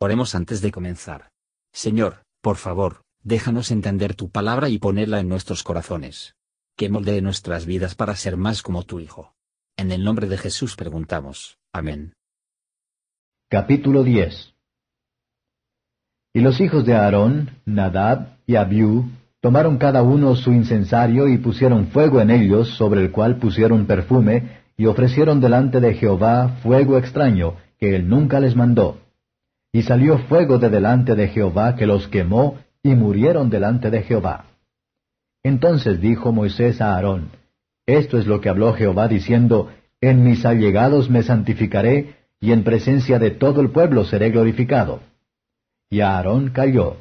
Oremos antes de comenzar. Señor, por favor, déjanos entender tu palabra y ponerla en nuestros corazones. Que moldee nuestras vidas para ser más como tu Hijo. En el nombre de Jesús preguntamos. Amén. Capítulo 10 Y los hijos de Aarón, Nadab y Abiú, tomaron cada uno su incensario y pusieron fuego en ellos, sobre el cual pusieron perfume, y ofrecieron delante de Jehová fuego extraño, que él nunca les mandó. Y salió fuego de delante de Jehová que los quemó, y murieron delante de Jehová. Entonces dijo Moisés a Aarón, Esto es lo que habló Jehová diciendo, En mis allegados me santificaré, y en presencia de todo el pueblo seré glorificado. Y Aarón cayó.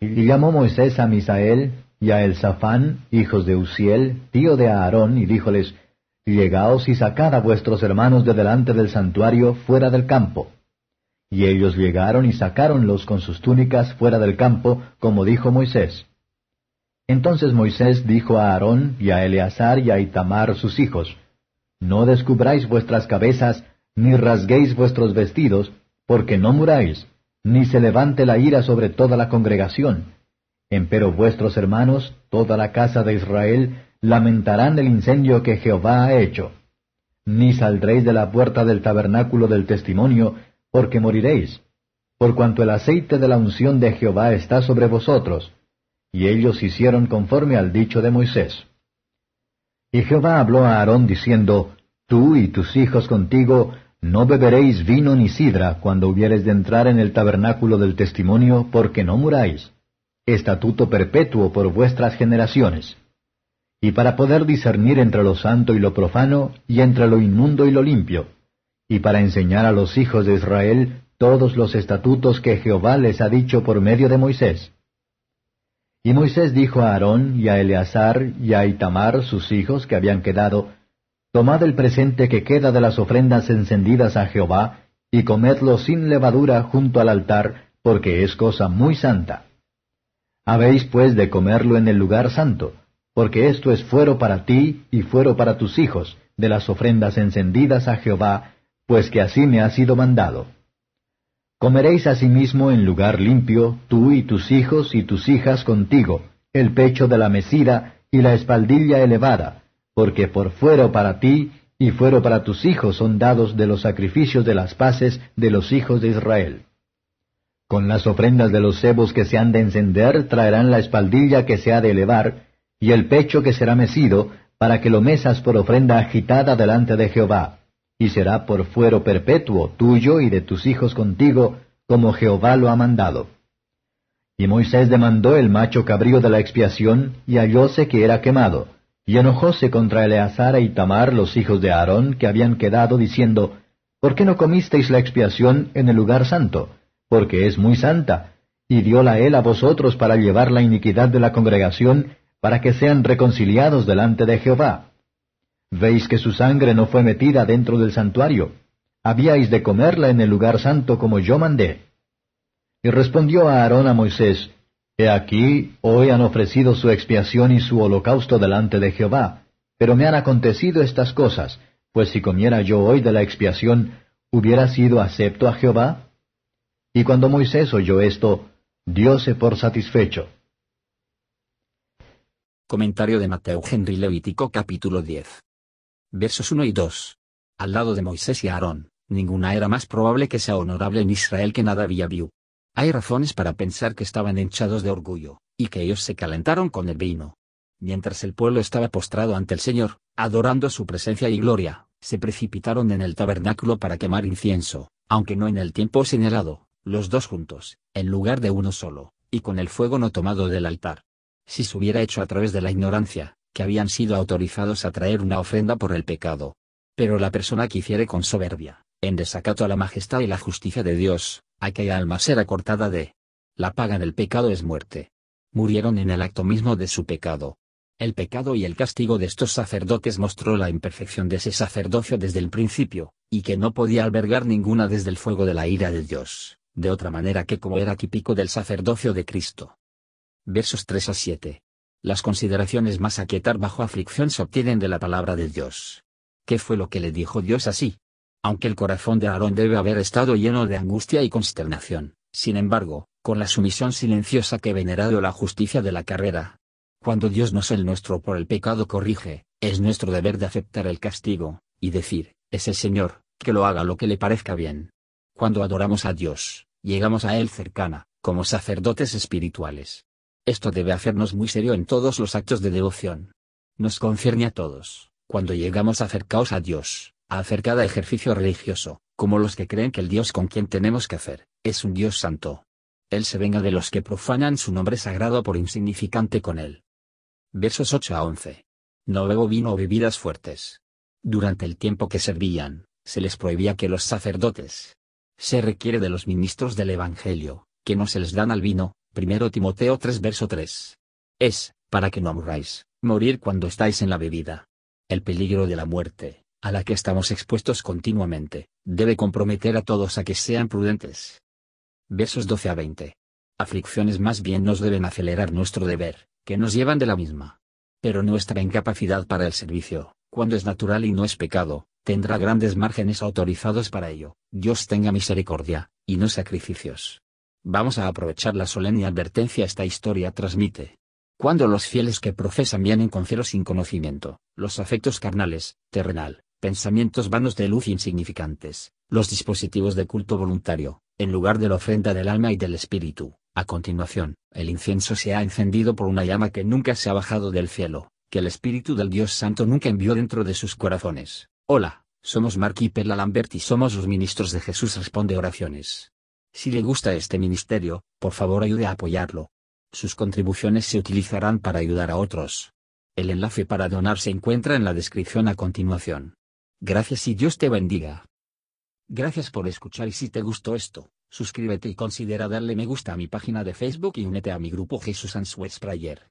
Y llamó Moisés a Misael y a Elzafán, hijos de Uziel, tío de Aarón, y díjoles, Llegaos y sacad a vuestros hermanos de delante del santuario fuera del campo. Y ellos llegaron y sacáronlos con sus túnicas fuera del campo, como dijo Moisés. Entonces Moisés dijo a Aarón y a Eleazar y a Itamar sus hijos, No descubráis vuestras cabezas, ni rasguéis vuestros vestidos, porque no muráis, ni se levante la ira sobre toda la congregación. Empero vuestros hermanos, toda la casa de Israel, lamentarán el incendio que Jehová ha hecho. Ni saldréis de la puerta del tabernáculo del testimonio, porque moriréis, por cuanto el aceite de la unción de Jehová está sobre vosotros. Y ellos hicieron conforme al dicho de Moisés. Y Jehová habló a Aarón diciendo, Tú y tus hijos contigo no beberéis vino ni sidra cuando hubieres de entrar en el tabernáculo del testimonio, porque no muráis. Estatuto perpetuo por vuestras generaciones. Y para poder discernir entre lo santo y lo profano, y entre lo inmundo y lo limpio, y para enseñar a los hijos de Israel todos los estatutos que Jehová les ha dicho por medio de Moisés. Y Moisés dijo a Aarón y a Eleazar y a Itamar, sus hijos que habían quedado, Tomad el presente que queda de las ofrendas encendidas a Jehová, y comedlo sin levadura junto al altar, porque es cosa muy santa. Habéis pues de comerlo en el lugar santo, porque esto es fuero para ti y fuero para tus hijos, de las ofrendas encendidas a Jehová, pues que así me ha sido mandado. Comeréis asimismo en lugar limpio, tú y tus hijos y tus hijas contigo, el pecho de la mesida y la espaldilla elevada, porque por fuero para ti y fuero para tus hijos son dados de los sacrificios de las paces de los hijos de Israel. Con las ofrendas de los cebos que se han de encender traerán la espaldilla que se ha de elevar, y el pecho que será mecido, para que lo mesas por ofrenda agitada delante de Jehová y será por fuero perpetuo tuyo y de tus hijos contigo, como Jehová lo ha mandado. Y Moisés demandó el macho cabrío de la expiación, y hallóse que era quemado, y enojóse contra Eleazar e Itamar, los hijos de Aarón, que habían quedado, diciendo, ¿Por qué no comisteis la expiación en el lugar santo? Porque es muy santa, y dióla él a vosotros para llevar la iniquidad de la congregación, para que sean reconciliados delante de Jehová. ¿Veis que su sangre no fue metida dentro del santuario? Habíais de comerla en el lugar santo como yo mandé. Y respondió a Aarón a Moisés, He aquí, hoy han ofrecido su expiación y su holocausto delante de Jehová, pero me han acontecido estas cosas, pues si comiera yo hoy de la expiación, ¿hubiera sido acepto a Jehová? Y cuando Moisés oyó esto, dióse por satisfecho. Comentario de Mateo Henry Levítico capítulo 10 versos 1 y 2. Al lado de Moisés y Aarón, ninguna era más probable que sea honorable en Israel que nada había viu. Hay razones para pensar que estaban hinchados de orgullo, y que ellos se calentaron con el vino. Mientras el pueblo estaba postrado ante el Señor, adorando su presencia y gloria, se precipitaron en el tabernáculo para quemar incienso, aunque no en el tiempo señalado, los dos juntos, en lugar de uno solo, y con el fuego no tomado del altar. Si se hubiera hecho a través de la ignorancia, que habían sido autorizados a traer una ofrenda por el pecado. Pero la persona que hiciere con soberbia, en desacato a la majestad y la justicia de Dios, aquella alma será cortada de. La paga del pecado es muerte. Murieron en el acto mismo de su pecado. El pecado y el castigo de estos sacerdotes mostró la imperfección de ese sacerdocio desde el principio, y que no podía albergar ninguna desde el fuego de la ira de Dios, de otra manera que como era típico del sacerdocio de Cristo. Versos 3 a 7. Las consideraciones más a bajo aflicción se obtienen de la palabra de Dios. ¿Qué fue lo que le dijo Dios así? Aunque el corazón de Aarón debe haber estado lleno de angustia y consternación, sin embargo, con la sumisión silenciosa que venerado la justicia de la carrera. Cuando Dios nos el nuestro por el pecado corrige, es nuestro deber de aceptar el castigo, y decir, es el Señor, que lo haga lo que le parezca bien. Cuando adoramos a Dios, llegamos a Él cercana, como sacerdotes espirituales. Esto debe hacernos muy serio en todos los actos de devoción. Nos concierne a todos, cuando llegamos acercaos a Dios, a hacer cada ejercicio religioso, como los que creen que el Dios con quien tenemos que hacer, es un Dios santo. Él se venga de los que profanan su nombre sagrado por insignificante con él. Versos 8 a 11. No bebo vino o bebidas fuertes. Durante el tiempo que servían, se les prohibía que los sacerdotes. Se requiere de los ministros del Evangelio, que no se les dan al vino, 1 Timoteo 3 verso 3. Es, para que no murráis, morir cuando estáis en la bebida. El peligro de la muerte, a la que estamos expuestos continuamente, debe comprometer a todos a que sean prudentes. Versos 12 a 20. Aflicciones más bien nos deben acelerar nuestro deber, que nos llevan de la misma. Pero nuestra incapacidad para el servicio, cuando es natural y no es pecado, tendrá grandes márgenes autorizados para ello. Dios tenga misericordia, y no sacrificios. Vamos a aprovechar la solemne advertencia esta historia transmite. Cuando los fieles que profesan vienen con cero sin conocimiento, los afectos carnales, terrenal, pensamientos vanos de luz insignificantes, los dispositivos de culto voluntario, en lugar de la ofrenda del alma y del espíritu. A continuación, el incienso se ha encendido por una llama que nunca se ha bajado del cielo, que el Espíritu del Dios Santo nunca envió dentro de sus corazones. Hola, somos Mark y Perla Lambert y somos los ministros de Jesús Responde Oraciones. Si le gusta este ministerio, por favor ayude a apoyarlo. Sus contribuciones se utilizarán para ayudar a otros. El enlace para donar se encuentra en la descripción a continuación. Gracias y Dios te bendiga. Gracias por escuchar y si te gustó esto, suscríbete y considera darle me gusta a mi página de Facebook y únete a mi grupo Jesús Answers Prayer.